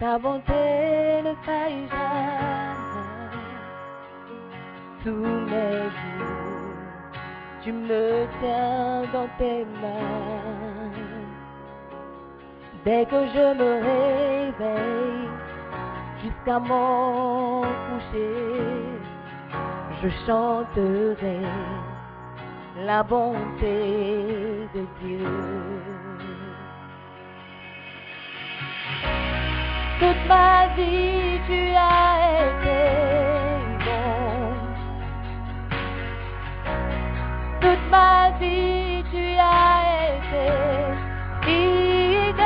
Ta bonté ne faillit jamais. Tous mes jours, tu me tiens dans tes mains. Dès que je me réveille, jusqu'à mon coucher, je chanterai la bonté de Dieu. Toute ma vie, tu as été bon. Toute ma vie, tu as été fidèle.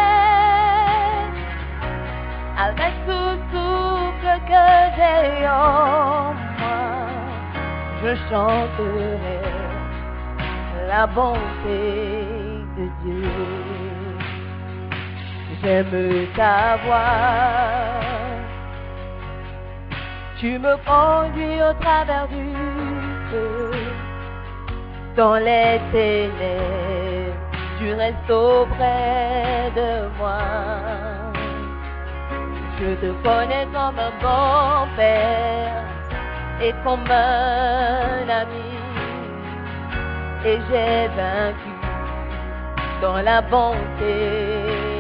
Avec tout souffle que j'ai en moi, je chanterai la bonté J'aime ta voix. Tu me conduis au travers du feu. Dans les ténèbres, tu restes auprès de moi. Je te connais comme un bon père et comme un ami et j'ai vaincu dans la bonté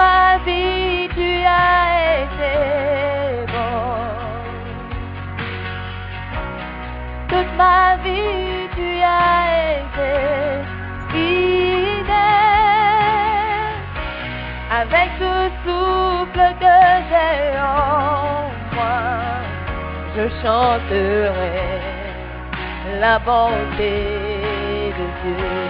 ma vie, tu as été bon. Toute ma vie, tu as été fidèle. Avec tout souffle que j'ai en moi, je chanterai la bonté de Dieu.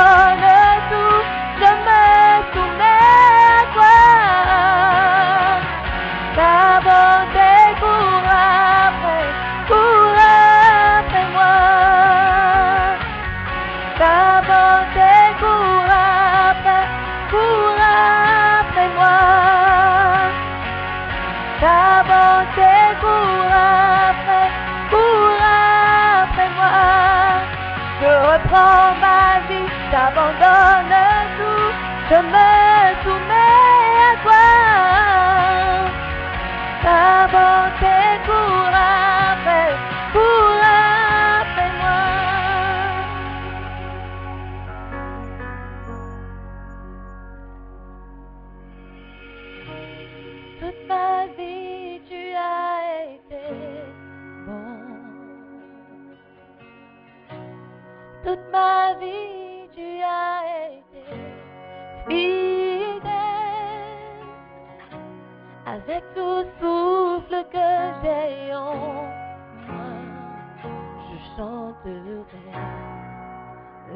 vie, j'abandonne tout,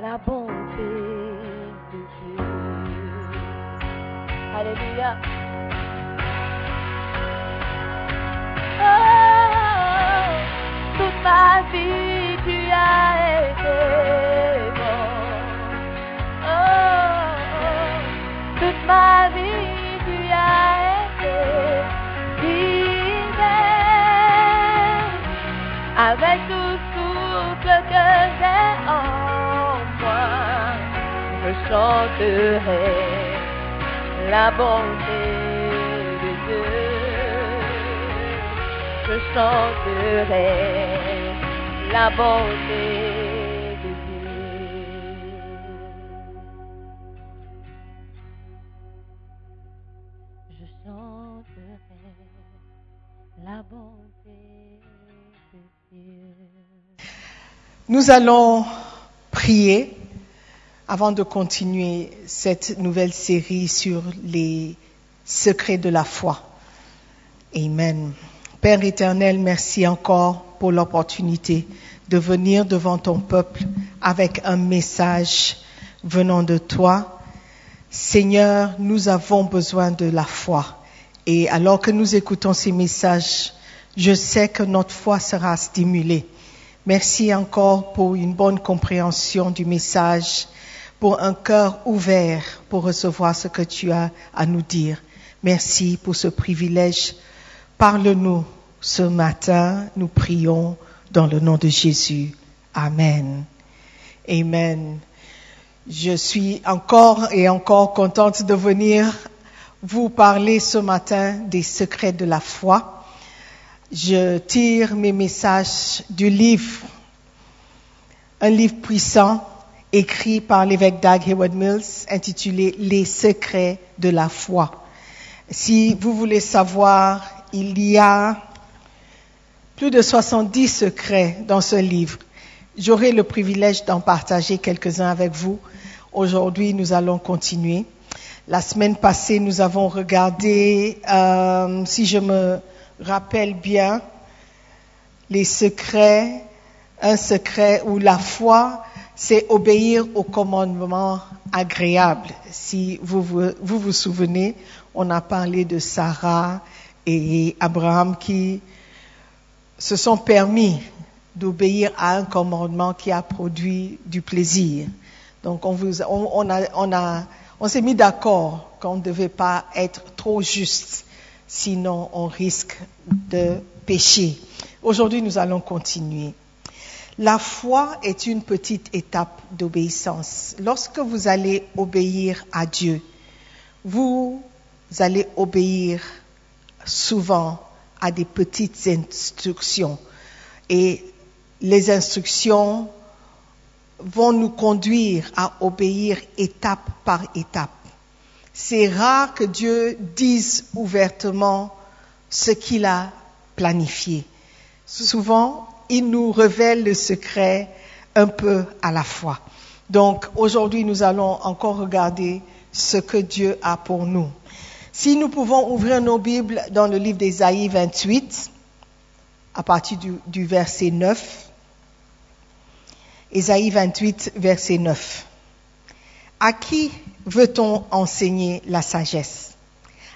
la bonté de Dieu. Alléluia. Oh, toute ma vie, tout souffle que j'ai en moi, je chanterai la bonté de Dieu. Je chanterai la bonté Nous allons prier avant de continuer cette nouvelle série sur les secrets de la foi. Amen. Père éternel, merci encore pour l'opportunité de venir devant ton peuple avec un message venant de toi. Seigneur, nous avons besoin de la foi. Et alors que nous écoutons ces messages, je sais que notre foi sera stimulée. Merci encore pour une bonne compréhension du message, pour un cœur ouvert pour recevoir ce que tu as à nous dire. Merci pour ce privilège. Parle-nous ce matin, nous prions dans le nom de Jésus. Amen. Amen. Je suis encore et encore contente de venir vous parler ce matin des secrets de la foi. Je tire mes messages du livre, un livre puissant écrit par l'évêque Doug Hayward Mills intitulé Les secrets de la foi. Si vous voulez savoir, il y a plus de 70 secrets dans ce livre. J'aurai le privilège d'en partager quelques-uns avec vous. Aujourd'hui, nous allons continuer. La semaine passée, nous avons regardé, euh, si je me rappelle bien, les secrets, un secret où la foi, c'est obéir au commandement agréable. Si vous vous, souvenez, on a parlé de Sarah et Abraham qui se sont permis d'obéir à un commandement qui a produit du plaisir. Donc on, on s'est mis d'accord qu'on ne devait pas être trop juste, sinon on risque de pécher. Aujourd'hui, nous allons continuer. La foi est une petite étape d'obéissance. Lorsque vous allez obéir à Dieu, vous allez obéir souvent à des petites instructions. Et les instructions vont nous conduire à obéir étape par étape. C'est rare que Dieu dise ouvertement ce qu'il a planifié. Souvent, il nous révèle le secret un peu à la fois. Donc aujourd'hui, nous allons encore regarder ce que Dieu a pour nous. Si nous pouvons ouvrir nos Bibles dans le livre d'Ésaïe 28, à partir du, du verset 9. Ésaïe 28, verset 9. À qui veut-on enseigner la sagesse?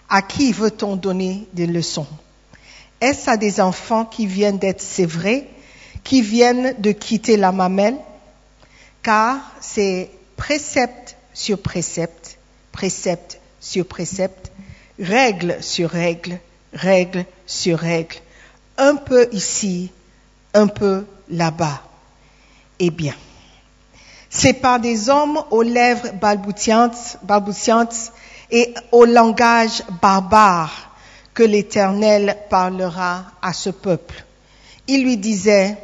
À qui veut-on donner des leçons? Est-ce à des enfants qui viennent d'être sévrés, qui viennent de quitter la mamelle? Car c'est précepte sur précepte, précepte sur précepte, règle sur règle, règle sur règle, un peu ici, un peu là-bas. Eh bien, c'est par des hommes aux lèvres balbutiantes, et au langage barbare que l'Éternel parlera à ce peuple. Il lui disait,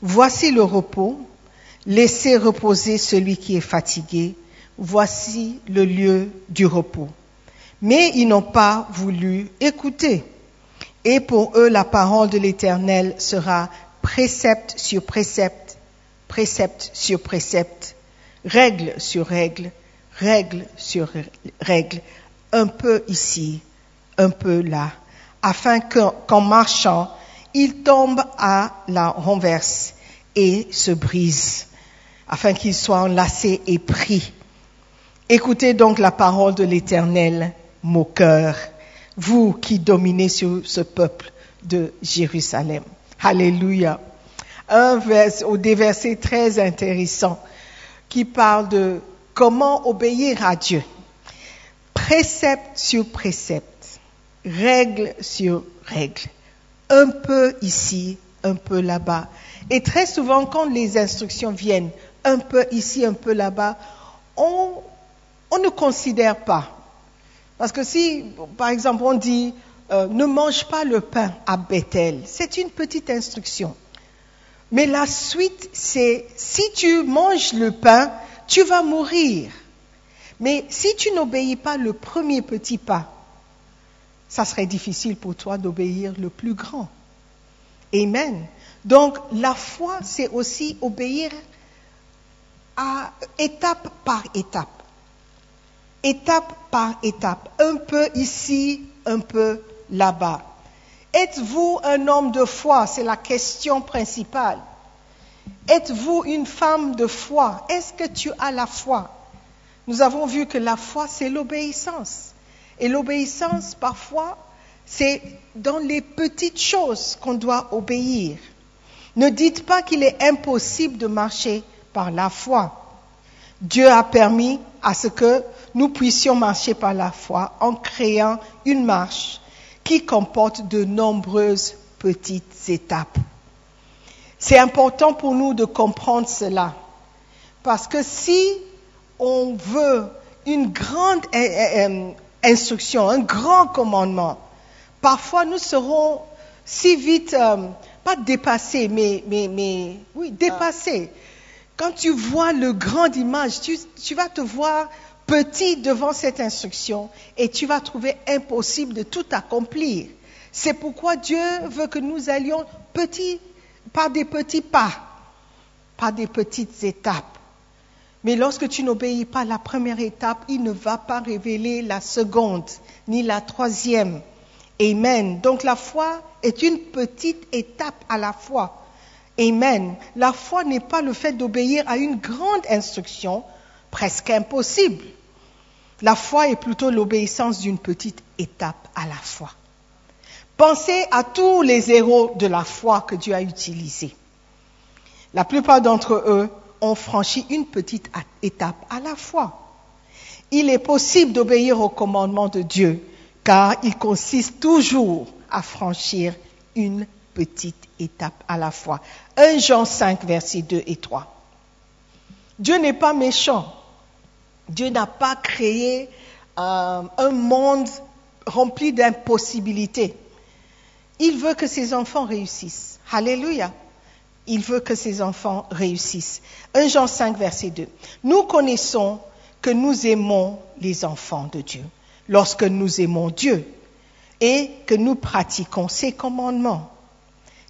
Voici le repos, laissez reposer celui qui est fatigué, voici le lieu du repos. Mais ils n'ont pas voulu écouter. Et pour eux, la parole de l'Éternel sera précepte sur précepte, précepte sur précepte, règle sur règle, règle sur règle, un peu ici, un peu là, afin qu'en marchant, ils tombent à la renverse et se brisent, afin qu'ils soient enlacés et pris. Écoutez donc la parole de l'Éternel, moqueur, vous qui dominez sur ce peuple de Jérusalem. Alléluia. Un vers, ou des versets très intéressants qui parlent de comment obéir à Dieu. Précepte sur précepte, règle sur règle, un peu ici, un peu là-bas. Et très souvent, quand les instructions viennent un peu ici, un peu là-bas, on ne considère pas. Parce que si, par exemple, on dit euh, ne mange pas le pain à Bethel, c'est une petite instruction. Mais la suite, c'est si tu manges le pain, tu vas mourir. Mais si tu n'obéis pas le premier petit pas, ça serait difficile pour toi d'obéir le plus grand. Amen. Donc la foi, c'est aussi obéir à étape par étape. Étape par étape. Un peu ici, un peu là-bas. Êtes-vous un homme de foi? C'est la question principale. Êtes-vous une femme de foi? Est-ce que tu as la foi? Nous avons vu que la foi, c'est l'obéissance. Et l'obéissance, parfois, c'est dans les petites choses qu'on doit obéir. Ne dites pas qu'il est impossible de marcher par la foi. Dieu a permis à ce que nous puissions marcher par la foi en créant une marche qui comporte de nombreuses petites étapes. C'est important pour nous de comprendre cela. Parce que si on veut une grande euh, euh, instruction, un grand commandement, parfois nous serons si vite, euh, pas dépassés, mais, oui, dépassés. Quand tu vois le grand image, tu vas te voir petit devant cette instruction et tu vas trouver impossible de tout accomplir. C'est pourquoi Dieu veut que nous allions petit pas des petits pas, pas des petites étapes. Mais lorsque tu n'obéis pas la première étape, il ne va pas révéler la seconde, ni la troisième. Amen. Donc la foi est une petite étape à la fois. Amen. La foi n'est pas le fait d'obéir à une grande instruction, presque impossible. La foi est plutôt l'obéissance d'une petite étape à la fois. Pensez à tous les héros de la foi que Dieu a utilisés. La plupart d'entre eux ont franchi une petite étape à la fois. Il est possible d'obéir au commandement de Dieu, car il consiste toujours à franchir une petite étape à la fois. 1 Jean 5, versets 2 et 3. Dieu n'est pas méchant. Dieu n'a pas créé euh, un monde rempli d'impossibilités. Il veut que ses enfants réussissent. Alléluia. Il veut que ses enfants réussissent. 1 Jean 5, verset 2. Nous connaissons que nous aimons les enfants de Dieu lorsque nous aimons Dieu et que nous pratiquons ses commandements.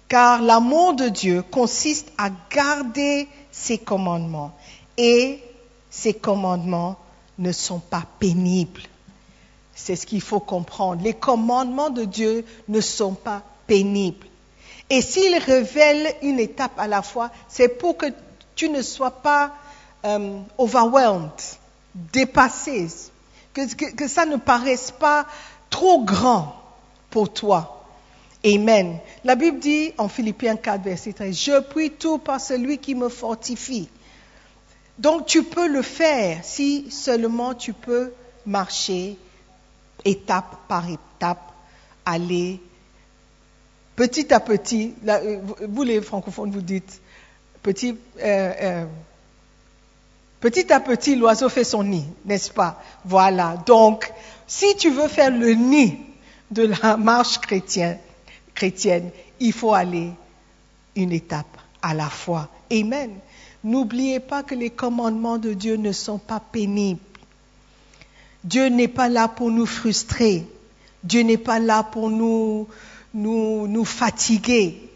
Car l'amour de Dieu consiste à garder ses commandements et ses commandements ne sont pas pénibles. C'est ce qu'il faut comprendre. Les commandements de Dieu ne sont pas pénibles. Et s'il révèle une étape à la fois, c'est pour que tu ne sois pas euh, overwhelmed, dépassé, que, ça ne paraisse pas trop grand pour toi. Amen. La Bible dit en Philippiens 4, verset 13, Je prie tout par celui qui me fortifie. Donc tu peux le faire si seulement tu peux marcher étape par étape, aller petit à petit. Euh, vous les francophones, vous dites petit, euh, euh, petit à petit, l'oiseau fait son nid, n'est-ce pas? Voilà. Donc, si tu veux faire le nid de la marche chrétienne, il faut aller une étape à la fois. Amen. N'oubliez pas que les commandements de Dieu ne sont pas pénibles. Dieu n'est pas là pour nous frustrer. Dieu n'est pas là pour nous, nous, fatiguer.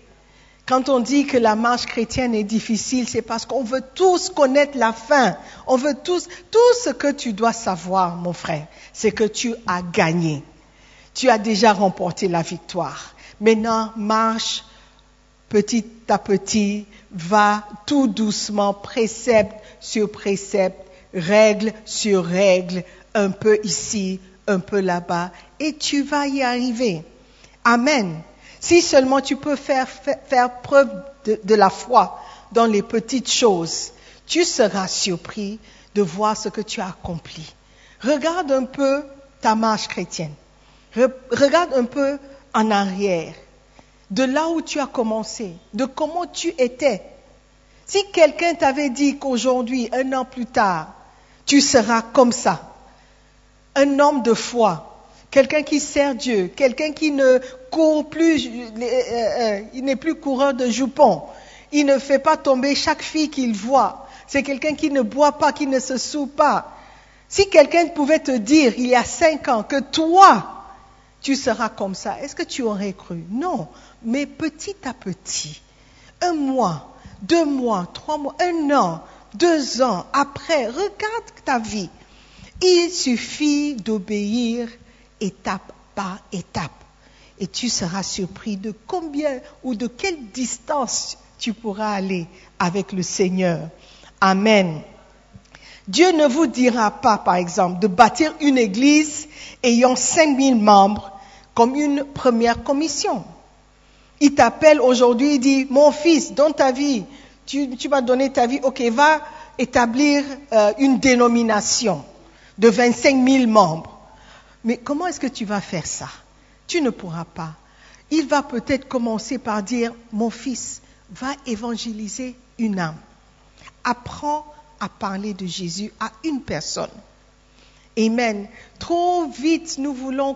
Quand on dit que la marche chrétienne est difficile, c'est parce qu'on veut tous connaître la fin. On veut tous, tout ce que tu dois savoir, mon frère, c'est que tu as gagné. Tu as déjà remporté la victoire. Maintenant, marche petit à petit, va tout doucement, précepte sur précepte, règle sur règle, un peu ici, un peu là-bas, et tu vas y arriver. Amen. Si seulement tu peux faire, preuve de, la foi dans les petites choses, tu seras surpris de voir ce que tu as accompli. Regarde un peu ta marche chrétienne. regarde un peu en arrière, de là où tu as commencé, de comment tu étais. Si quelqu'un t'avait dit qu'aujourd'hui, un an plus tard, tu seras comme ça, un homme de foi, quelqu'un qui sert Dieu, quelqu'un qui ne court plus, euh, euh, il n'est plus coureur de jupons, il ne fait pas tomber chaque fille qu'il voit, c'est quelqu'un qui ne boit pas, qui ne se soue pas. Si quelqu'un pouvait te dire il y a cinq ans que toi, tu seras comme ça, est-ce que tu aurais cru? Non, mais petit à petit, un mois, deux mois, trois mois, un an, deux ans après, regarde ta vie. Il suffit d'obéir étape par étape. Et tu seras surpris de combien ou de quelle distance tu pourras aller avec le Seigneur. Amen. Dieu ne vous dira pas, par exemple, de bâtir une église ayant 5000 membres comme une première commission. Il t'appelle aujourd'hui, il dit, mon fils, dans ta vie, tu, tu vas donner ta vie, ok, va établir euh, une dénomination de 25 000 membres. Mais comment est-ce que tu vas faire ça? Tu ne pourras pas. Il va peut-être commencer par dire, mon fils, va évangéliser une âme. Apprends à parler de Jésus à une personne. Amen. Trop vite, nous voulons,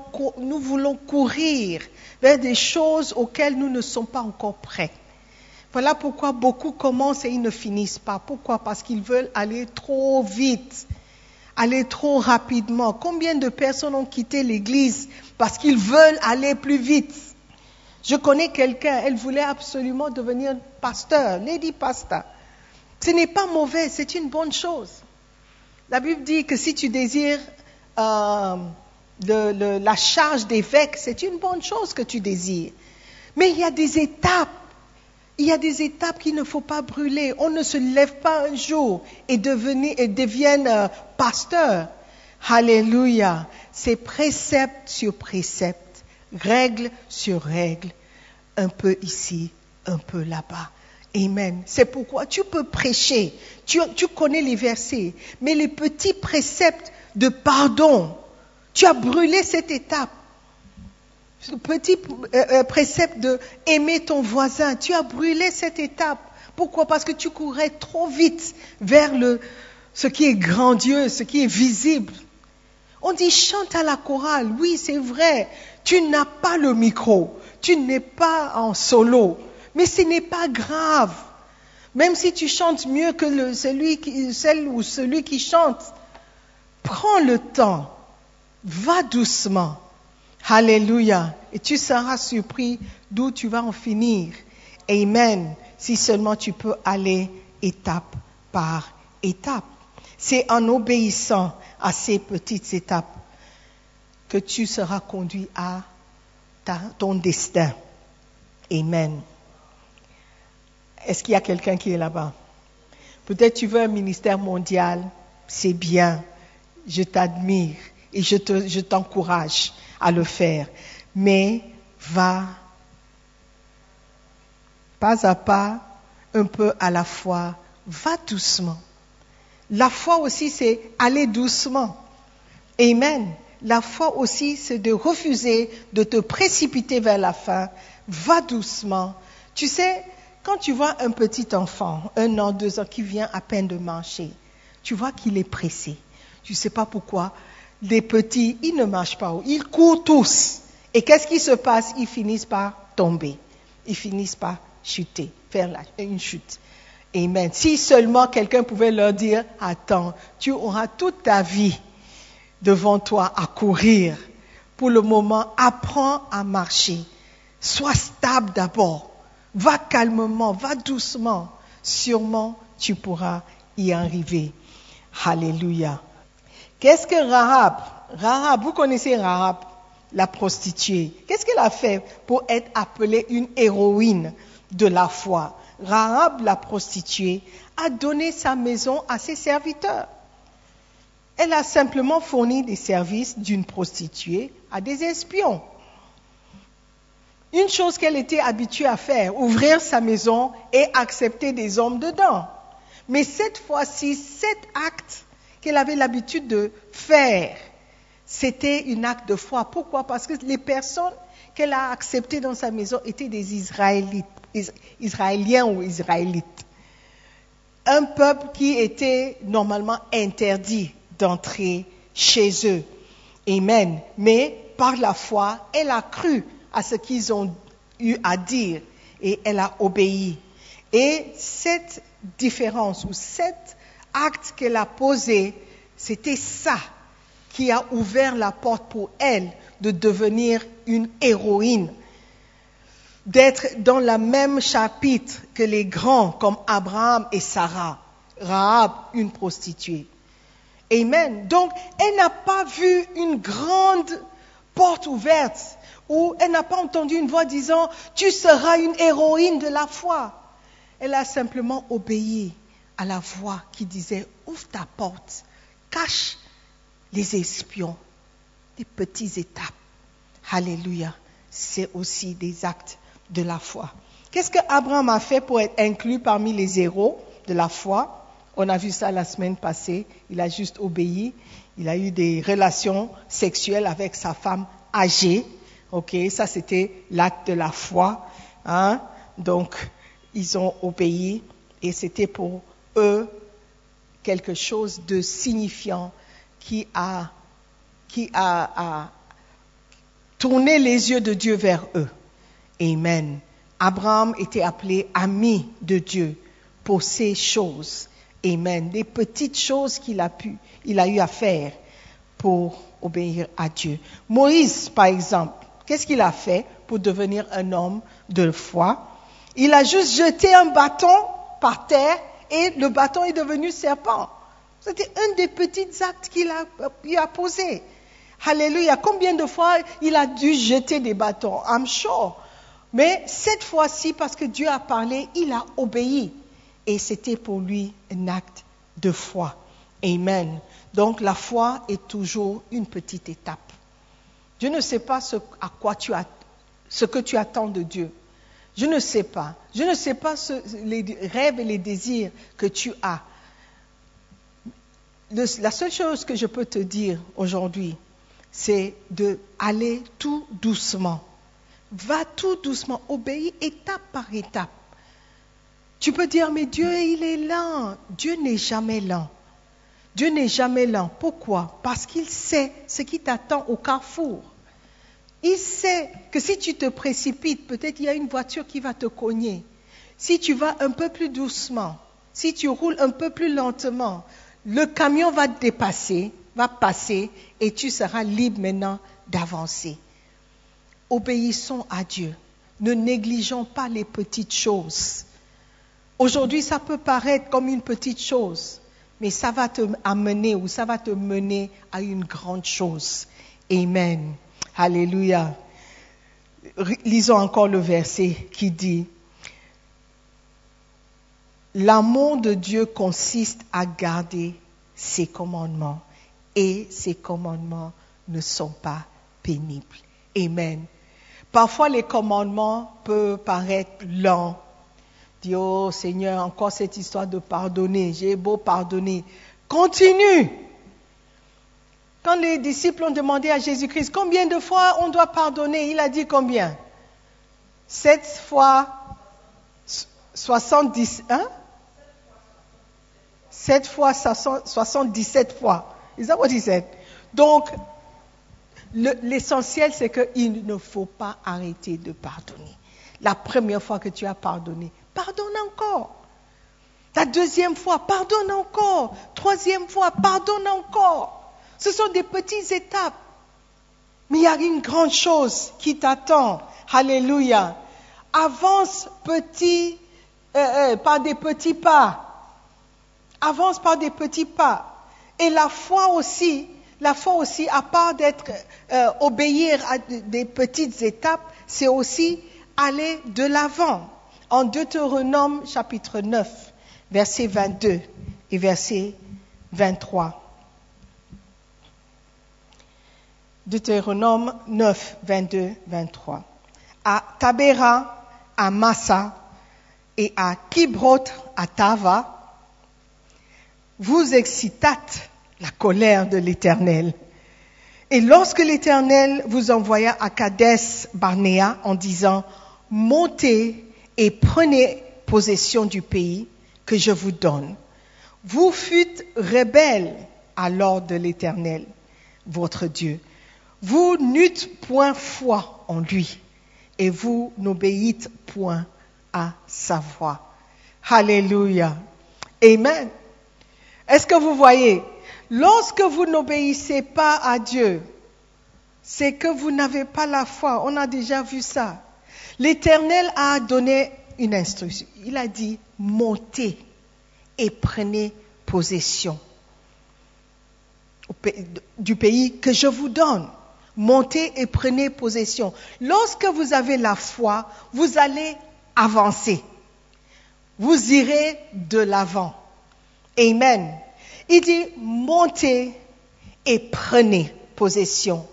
courir vers des choses auxquelles nous ne sommes pas encore prêts. Voilà pourquoi beaucoup commencent et ils ne finissent pas. Pourquoi? Parce qu'ils veulent aller trop vite, aller trop rapidement. Combien de personnes ont quitté l'Église parce qu'ils veulent aller plus vite? Je connais quelqu'un, elle voulait absolument devenir pasteur, lady pastor. Ce n'est pas mauvais, c'est une bonne chose. La Bible dit que si tu désires euh, la charge d'évêque, c'est une bonne chose que tu désires. Mais il y a des étapes. Il y a des étapes qu'il ne faut pas brûler. On ne se lève pas un jour et, devenir, et devienne euh, pasteur. Alléluia. C'est précepte sur précepte, règle sur règle, un peu ici, un peu là-bas. Amen. C'est pourquoi tu peux prêcher, tu, connais les versets, mais les petits préceptes de pardon, tu as brûlé cette étape. Ce petit euh, euh, précepte de aimer ton voisin, tu as brûlé cette étape. Pourquoi? Parce que tu courais trop vite vers le, ce qui est grandiose, ce qui est visible. On dit chante à la chorale, oui c'est vrai, tu n'as pas le micro, tu n'es pas en solo, mais ce n'est pas grave. Même si tu chantes mieux que celui, qui, celle ou celui qui chante, prends le temps, va doucement. Alléluia. Et tu seras surpris d'où tu vas en finir. Amen. Si seulement tu peux aller étape par étape. C'est en obéissant à ces petites étapes que tu seras conduit à ton destin. Amen. Est-ce qu'il y a quelqu'un qui est là-bas? Peut-être tu veux un ministère mondial, c'est bien, je t'admire et je t'encourage à le faire. Mais va pas à pas, un peu à la fois, va doucement. La foi aussi, c'est aller doucement. Amen. La foi aussi, c'est de refuser de te précipiter vers la fin. Va doucement. Tu sais, quand tu vois un petit enfant, un an, deux ans, qui vient à peine de marcher, tu vois qu'il est pressé. Tu ne sais pas pourquoi. Les petits, ils ne marchent pas. Ils courent tous. Et qu'est-ce qui se passe? Ils finissent par tomber. Ils finissent par chuter, faire une chute. Amen. Si seulement quelqu'un pouvait leur dire, attends, tu auras toute ta vie devant toi à courir. Pour le moment, apprends à marcher. Sois stable d'abord. Va calmement, va doucement. Sûrement, tu pourras y arriver. Alléluia. Qu'est-ce que Rahab? Rahab, vous connaissez Rahab, la prostituée. Qu'est-ce qu'elle a fait pour être appelée une héroïne de la foi? Rahab, la prostituée, a donné sa maison à ses serviteurs. Elle a simplement fourni des services d'une prostituée à des espions une chose qu'elle était habituée à faire, ouvrir sa maison et accepter des hommes dedans. Mais cette fois-ci, cet acte qu'elle avait l'habitude de faire, c'était un acte de foi. Pourquoi? Parce que les personnes qu'elle a acceptées dans sa maison étaient des Israélites, Israéliens ou Israélites. Un peuple qui était normalement interdit d'entrer chez eux. Amen. Mais par la foi, elle a cru à ce qu'ils ont eu à dire et elle a obéi. Et cette différence ou cet acte qu'elle a posé, c'était ça qui a ouvert la porte pour elle de devenir une héroïne, d'être dans le même chapitre que les grands comme Abraham et Sarah, Rahab, une prostituée. Amen. Donc, elle n'a pas vu une grande porte ouverte ou elle n'a pas entendu une voix disant, tu seras une héroïne de la foi. Elle a simplement obéi à la voix qui disait, ouvre ta porte, cache les espions, des petites étapes. Alléluia. C'est aussi des actes de la foi. Qu'est-ce que Abraham a fait pour être inclus parmi les héros de la foi? On a vu ça la semaine passée. Il a juste obéi. Il a eu des relations sexuelles avec sa femme âgée. Ok, ça c'était l'acte de la foi. Hein? Donc, ils ont obéi et c'était pour eux quelque chose de signifiant qui a, qui a, tourné les yeux de Dieu vers eux. Amen. Abraham était appelé ami de Dieu pour ces choses. Amen. Des petites choses qu'il a pu, il a eu à faire pour obéir à Dieu. Moïse, par exemple, qu'est-ce qu'il a fait pour devenir un homme de foi? Il a juste jeté un bâton par terre et le bâton est devenu serpent. C'était un des petits actes qu'il a, posé. Alléluia. Combien de fois il a dû jeter des bâtons? I'm sure. Mais cette fois-ci, parce que Dieu a parlé, il a obéi. Et c'était pour lui un acte de foi. Amen. Donc la foi est toujours une petite étape. Je ne sais pas ce, à quoi tu as, ce que tu attends de Dieu. Je ne sais pas. Je ne sais pas les rêves et les désirs que tu as. La seule chose que je peux te dire aujourd'hui, c'est de aller tout doucement. Va tout doucement, obéis étape par étape. Tu peux dire, mais Dieu, il est lent. Dieu n'est jamais lent. Dieu n'est jamais lent. Pourquoi? Parce qu'il sait ce qui t'attend au carrefour. Il sait que si tu te précipites, peut-être il y a une voiture qui va te cogner. Si tu vas un peu plus doucement, si tu roules un peu plus lentement, le camion va te dépasser, va passer et tu seras libre maintenant d'avancer. Obéissons à Dieu. Ne négligeons pas les petites choses. Aujourd'hui, ça peut paraître comme une petite chose, mais ça va te amener ou ça va te mener à une grande chose. Amen. Alléluia. Lisons encore le verset qui dit, L'amour de Dieu consiste à garder ses commandements et ses commandements ne sont pas pénibles. Amen. Parfois les commandements peuvent paraître lents. Dis, oh Seigneur, encore cette histoire de pardonner. J'ai beau pardonner. Continue. Quand les disciples ont demandé à Jésus-Christ combien de fois on doit pardonner, il a dit combien? Sept fois 70, hein? Sept fois 77 fois. Is that what he said? Donc, l'essentiel, c'est qu'il ne faut pas arrêter de pardonner. La première fois que tu as pardonné, pardonne encore. La deuxième fois, pardonne encore. Troisième fois, pardonne encore. Ce sont des petites étapes. Mais il y a une grande chose qui t'attend. Alléluia. Avance petit, euh, euh, par des petits pas. Avance par des petits pas. Et la foi aussi, la foi aussi, à part d'être euh, obéir à des petites étapes, c'est aussi aller de l'avant. En Deutéronome chapitre 9, verset 22 et verset 23. Deutéronome 9, 22, 23. À Tabera, à Massa et à Kibrot, à Tava, vous excitâtes la colère de l'Éternel. Et lorsque l'Éternel vous envoya à Kadès Barnéa en disant, montez et prenez possession du pays que je vous donne, vous fûtes rebelles à l'ordre de l'Éternel, votre Dieu. Vous n'eûtes point foi en lui, et vous n'obéissez point à sa voix. Alléluia. Amen. Est-ce que vous voyez, lorsque vous n'obéissez pas à Dieu, c'est que vous n'avez pas la foi. On a déjà vu ça. L'Éternel a donné une instruction. Il a dit, montez et prenez possession du pays que je vous donne. Montez et prenez possession. Lorsque vous avez la foi, vous allez avancer. Vous irez de l'avant. Amen. Il dit, montez et prenez possession.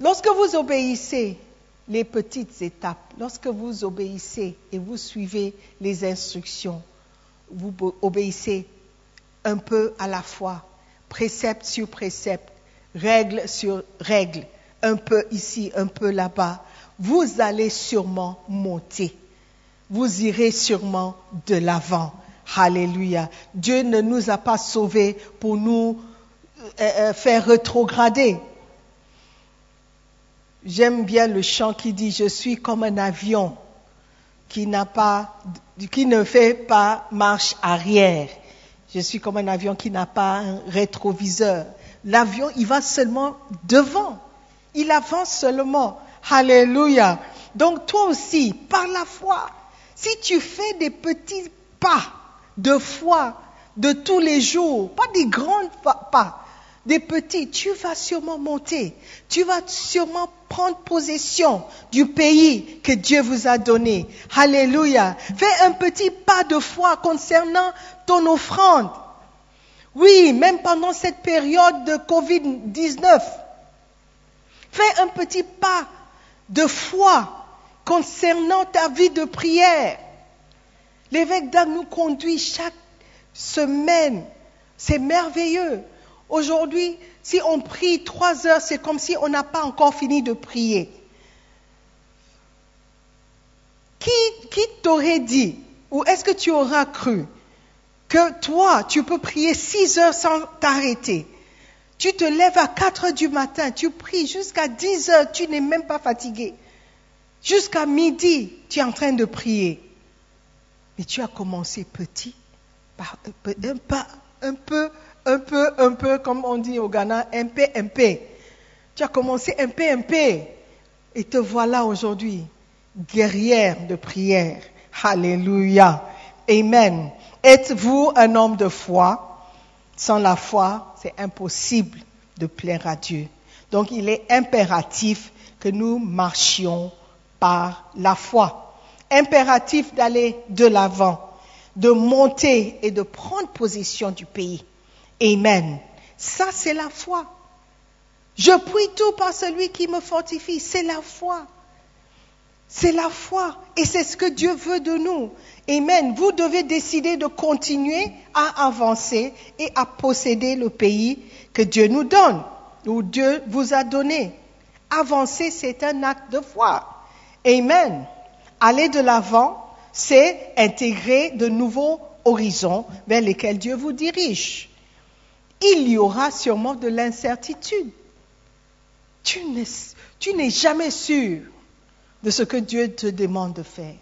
Lorsque vous obéissez les petites étapes, lorsque vous obéissez et vous suivez les instructions, vous obéissez un peu à la fois, précepte sur précepte, règle sur règle, un peu ici, un peu là-bas, vous allez sûrement monter. Vous irez sûrement de l'avant. Alléluia. Dieu ne nous a pas sauvés pour nous euh, euh, faire rétrograder. J'aime bien le chant qui dit Je suis comme un avion qui, n'a pas, qui ne fait pas marche arrière. Je suis comme un avion qui n'a pas un rétroviseur. L'avion, il va seulement devant. Il avance seulement. Alléluia. Donc toi aussi, par la foi, si tu fais des petits pas de foi de tous les jours, pas des grands pas, des petits, tu vas sûrement monter. Tu vas sûrement prendre possession du pays que Dieu vous a donné. Alléluia. Fais un petit pas de foi concernant ton offrande. Oui, même pendant cette période de Covid-19. Fais un petit pas de foi concernant ta vie de prière. L'évêque d'Anne nous conduit chaque semaine. C'est merveilleux. Aujourd'hui, si on prie trois heures, c'est comme si on n'a pas encore fini de prier. Qui, t'aurait dit, ou est-ce que tu auras cru, que toi, tu peux prier six heures sans t'arrêter? Tu te lèves à quatre heures du matin, tu pries jusqu'à dix heures, tu n'es même pas fatigué. Jusqu'à midi, tu es en train de prier. Mais tu as commencé petit, par peu, un peu, un peu, comme on dit au Ghana, un peu, un peu. Tu as commencé un peu, un peu. Et te voilà aujourd'hui, guerrière de prière. Alléluia. Amen. Êtes-vous un homme de foi? Sans la foi, c'est impossible de plaire à Dieu. Donc il est impératif que nous marchions par la foi. Impératif d'aller de l'avant, de monter et de prendre possession du pays. Amen. Ça, c'est la foi. Je prie tout par celui qui me fortifie. C'est la foi. C'est la foi. Et c'est ce que Dieu veut de nous. Amen. Vous devez décider de continuer à avancer et à posséder le pays que Dieu nous donne, ou Dieu vous a donné. Avancer, c'est un acte de foi. Amen. Aller de l'avant, c'est intégrer de nouveaux horizons vers lesquels Dieu vous dirige il y aura sûrement de l'incertitude. Tu n'es jamais sûr de ce que Dieu te demande de faire.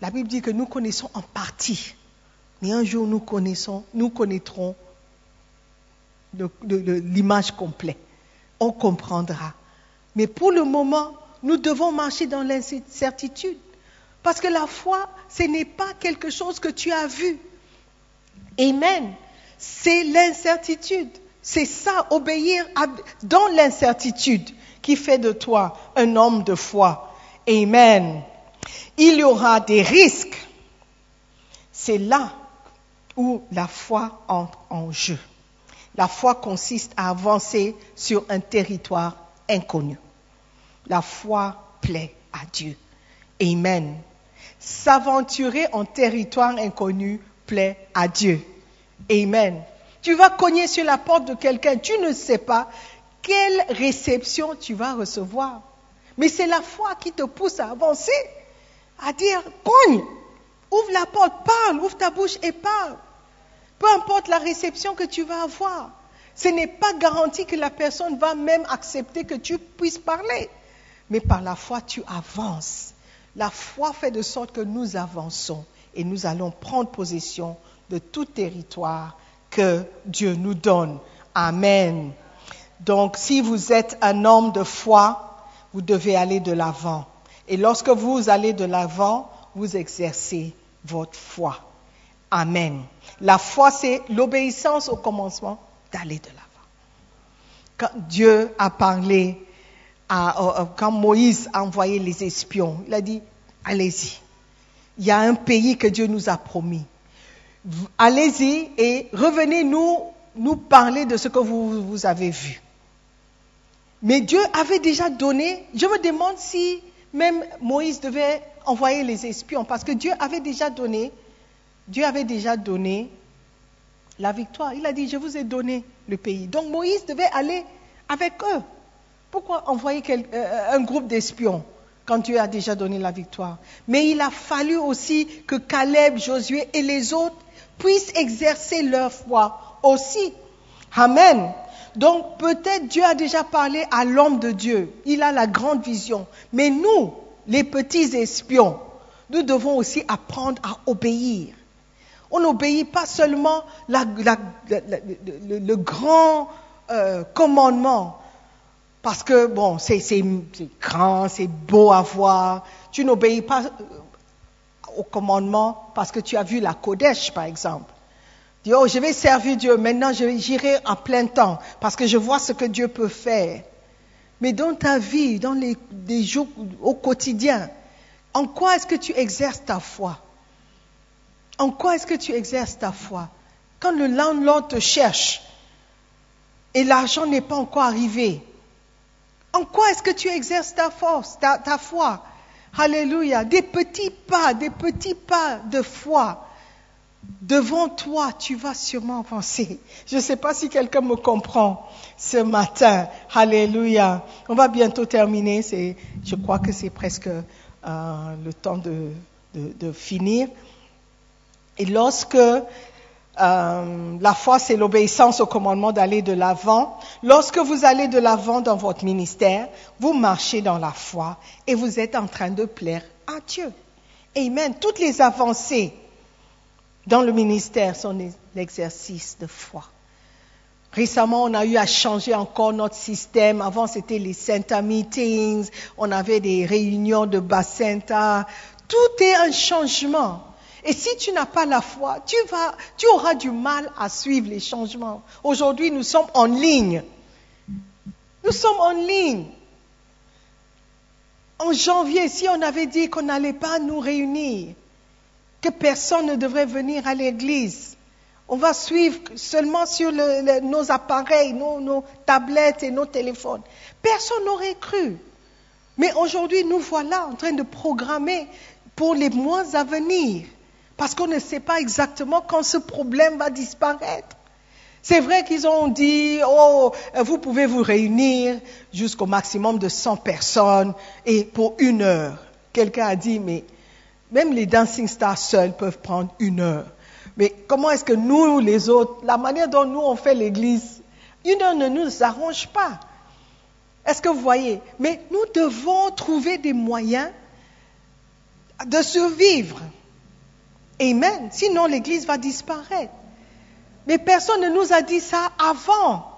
La Bible dit que nous connaissons en partie, mais un jour nous connaissons, nous connaîtrons l'image complète. On comprendra. Mais pour le moment, nous devons marcher dans l'incertitude. Parce que la foi, ce n'est pas quelque chose que tu as vu. Amen. C'est l'incertitude. C'est ça, obéir dans l'incertitude qui fait de toi un homme de foi. Amen. Il y aura des risques. C'est là où la foi entre en jeu. La foi consiste à avancer sur un territoire inconnu. La foi plaît à Dieu. Amen. S'aventurer en territoire inconnu plaît à Dieu. Amen. Tu vas cogner sur la porte de quelqu'un, tu ne sais pas quelle réception tu vas recevoir. Mais c'est la foi qui te pousse à avancer, à dire, cogne, ouvre la porte, parle, ouvre ta bouche et parle. Peu importe la réception que tu vas avoir, Ce n'est pas garanti que la personne va même accepter que tu puisses parler. Mais par la foi, tu avances. La foi fait de sorte que nous avançons et nous allons prendre possession de tout territoire que Dieu nous donne. Amen. Donc, si vous êtes un homme de foi, vous devez aller de l'avant. Et lorsque vous allez de l'avant, vous exercez votre foi. Amen. La foi, c'est l'obéissance au commencement d'aller de l'avant. Quand Dieu a parlé, à, quand Moïse a envoyé les espions, il a dit, allez-y. Il y a un pays que Dieu nous a promis. Allez-y et revenez nous, parler de ce que vous, vous avez vu. Mais Dieu avait déjà donné, je me demande si même Moïse devait envoyer les espions, parce que Dieu avait déjà donné, Dieu avait déjà donné la victoire. Il a dit, je vous ai donné le pays. Donc Moïse devait aller avec eux. Pourquoi envoyer euh, un groupe d'espions? Quand Dieu a déjà donné la victoire Mais il a fallu aussi que Caleb, Josué et les autres puissent exercer leur foi aussi. Amen. Donc peut-être Dieu a déjà parlé à l'homme de Dieu. Il a la grande vision. Mais nous, les petits espions, nous devons aussi apprendre à obéir. On n'obéit pas seulement le, grand euh, commandement, parce que, bon, c'est grand, c'est beau à voir. Tu n'obéis pas euh, au commandement parce que tu as vu la Kodesh, par exemple. Dis, oh, je vais servir Dieu, maintenant j'irai en plein temps parce que je vois ce que Dieu peut faire. Mais dans ta vie, dans les, jours au quotidien, en quoi est-ce que tu exerces ta foi? En quoi est-ce que tu exerces ta foi? Quand le landlord te cherche et l'argent n'est pas encore arrivé, en quoi est-ce que tu exerces ta force, ta, foi? Alléluia. Des petits pas, des petits pas de foi devant toi, tu vas sûrement avancer. Je ne sais pas si quelqu'un me comprend ce matin. Alléluia. On va bientôt terminer. je crois que c'est presque euh, le temps de, finir. Et lorsque euh, la foi, c'est l'obéissance au commandement d'aller de l'avant. Lorsque vous allez de l'avant dans votre ministère, vous marchez dans la foi et vous êtes en train de plaire à Dieu. Amen. Toutes les avancées dans le ministère sont l'exercice de foi. Récemment, on a eu à changer encore notre système. Avant, c'était les Santa Meetings, on avait des réunions de Bacenta. Tout est un changement. Et si tu n'as pas la foi, tu, vas, tu auras du mal à suivre les changements. Aujourd'hui, nous sommes en ligne. Nous sommes en ligne. En janvier, si on avait dit qu'on n'allait pas nous réunir, que personne ne devrait venir à l'église. On va suivre seulement sur nos appareils, nos, nos, tablettes et nos téléphones. Personne n'aurait cru. Mais aujourd'hui, nous voilà en train de programmer pour les mois à venir. Parce qu'on ne sait pas exactement quand ce problème va disparaître. C'est vrai qu'ils ont dit, oh, vous pouvez vous réunir jusqu'au maximum de 100 personnes et pour une heure. Quelqu'un a dit, mais même les dancing stars seuls peuvent prendre une heure. Mais comment est-ce que nous, les autres, la manière dont nous on fait l'église, une heure ne nous arrange pas. Est-ce que vous voyez? Mais nous devons trouver des moyens de survivre. Amen. Sinon, l'église va disparaître. Mais personne ne nous a dit ça avant.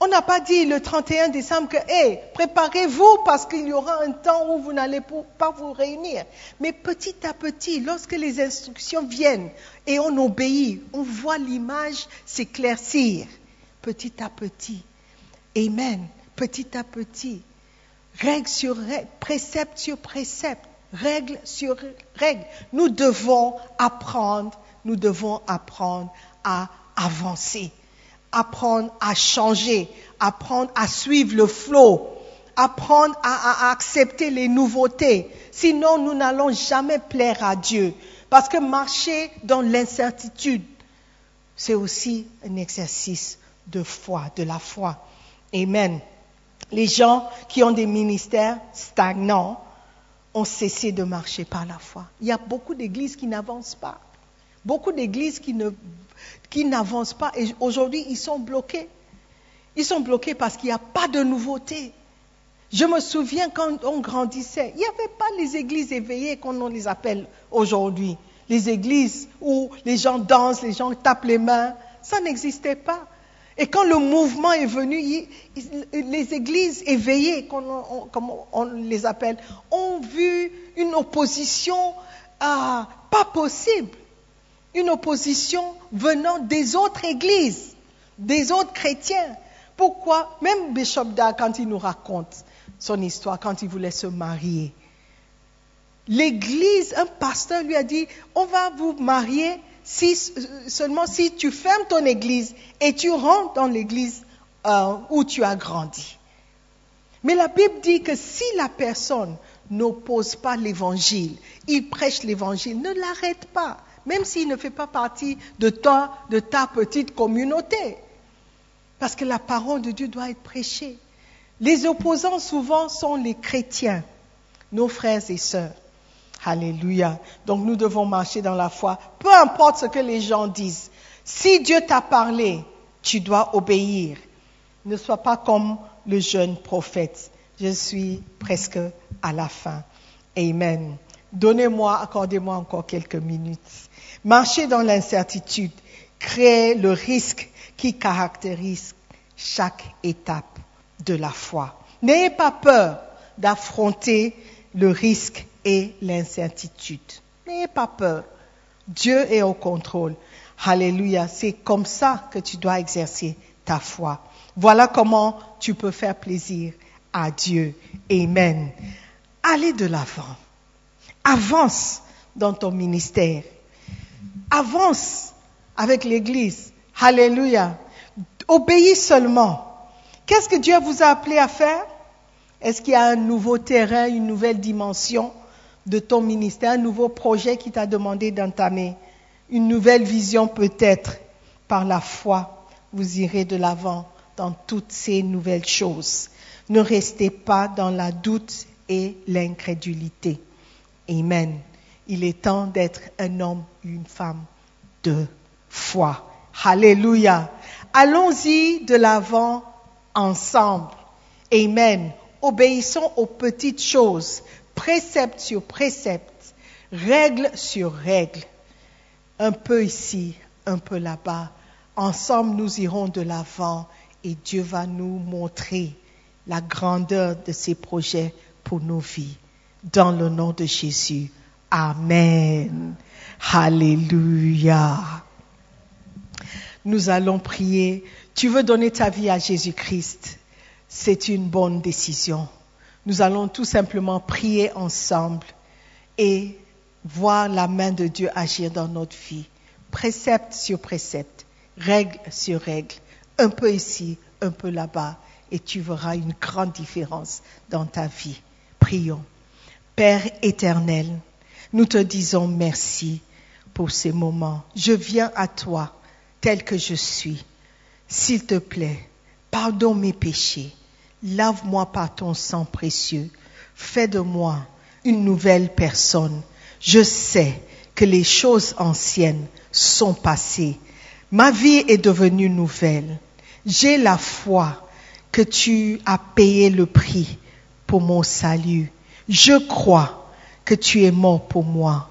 On n'a pas dit le 31 décembre que, hé, préparez-vous parce qu'il y aura un temps où vous n'allez pas vous réunir. Mais petit à petit, lorsque les instructions viennent et on obéit, on voit l'image s'éclaircir petit à petit. Amen. Petit à petit. Règle sur règle, précepte sur précepte, règle sur règle. Nous devons apprendre, nous devons apprendre à avancer apprendre à changer, apprendre à suivre le flot, apprendre à, accepter les nouveautés. Sinon, nous n'allons jamais plaire à Dieu. Parce que marcher dans l'incertitude, c'est aussi un exercice de foi, de la foi. Amen. Les gens qui ont des ministères stagnants ont cessé de marcher par la foi. Il y a beaucoup d'églises qui n'avancent pas Beaucoup d'églises qui n'avancent pas et aujourd'hui ils sont bloqués. Ils sont bloqués parce qu'il n'y a pas de nouveauté. Je me souviens quand on grandissait, il n'y avait pas les églises éveillées comme on les appelle aujourd'hui. Les églises où les gens dansent, les gens tapent les mains, ça n'existait pas. Et quand le mouvement est venu, les églises éveillées, comme on, les appelle, ont vu une opposition ah, pas possible. Une opposition venant des autres églises, des autres chrétiens. Pourquoi? Même Bishop Da, quand il nous raconte son histoire, quand il voulait se marier, l'église, un pasteur lui a dit, on va vous marier si, seulement si tu fermes ton église et tu rentres dans l'église euh, où tu as grandi. Mais la Bible dit que si la personne n'oppose pas l'évangile, il prêche l'évangile, ne l'arrête pas, même s'il ne fait pas partie de toi, de ta petite communauté. Parce que la parole de Dieu doit être prêchée. Les opposants souvent sont les chrétiens, nos frères et sœurs. Alléluia. Donc nous devons marcher dans la foi, peu importe ce que les gens disent. Si Dieu t'a parlé, tu dois obéir. Ne sois pas comme le jeune prophète. Je suis presque à la fin. Amen. Donnez-moi, accordez-moi encore quelques minutes. Marcher dans l'incertitude crée le risque qui caractérise chaque étape de la foi. N'ayez pas peur d'affronter le risque et l'incertitude. N'ayez pas peur. Dieu est au contrôle. Alléluia. C'est comme ça que tu dois exercer ta foi. Voilà comment tu peux faire plaisir à Dieu. Amen. Allez de l'avant. Avance dans ton ministère. Avance avec l'Église. Alléluia. Obéis seulement. Qu'est-ce que Dieu vous a appelé à faire? Est-ce qu'il y a un nouveau terrain, une nouvelle dimension? De ton ministère, un nouveau projet qui t'a demandé d'entamer, une nouvelle vision peut-être par la foi, vous irez de l'avant dans toutes ces nouvelles choses. Ne restez pas dans la doute et l'incrédulité. Amen. Il est temps d'être un homme, une femme de foi. Alléluia. Allons-y de l'avant ensemble. Amen. Obéissons aux petites choses précepte sur précepte, règle sur règle, un peu ici, un peu là-bas. Ensemble, nous irons de l'avant et Dieu va nous montrer la grandeur de ses projets pour nos vies. Dans le nom de Jésus. Amen. Alléluia. Nous allons prier. Tu veux donner ta vie à Jésus-Christ? C'est une bonne décision nous allons tout simplement prier ensemble et voir la main de Dieu agir dans notre vie, précepte sur précepte, règle sur règle, un peu ici, un peu là-bas, et tu verras une grande différence dans ta vie. Prions. Père éternel, nous te disons merci pour ces moments. Je viens à toi tel que je suis. S'il te plaît, pardonne mes péchés Lave-moi par ton sang précieux. Fais de moi une nouvelle personne. Je sais que les choses anciennes sont passées. Ma vie est devenue nouvelle. J'ai la foi que tu as payé le prix pour mon salut. Je crois que tu es mort pour moi.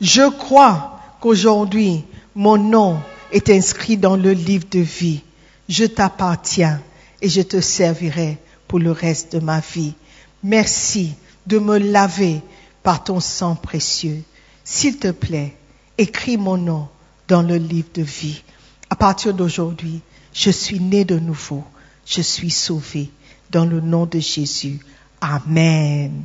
Je crois qu'aujourd'hui, mon nom est inscrit dans le livre de vie. Je t'appartiens et je te servirai pour le reste de ma vie. Merci de me laver par ton sang précieux. S'il te plaît, écris mon nom dans le livre de vie. À partir d'aujourd'hui, je suis né de nouveau. Je suis sauvé dans le nom de Jésus. Amen.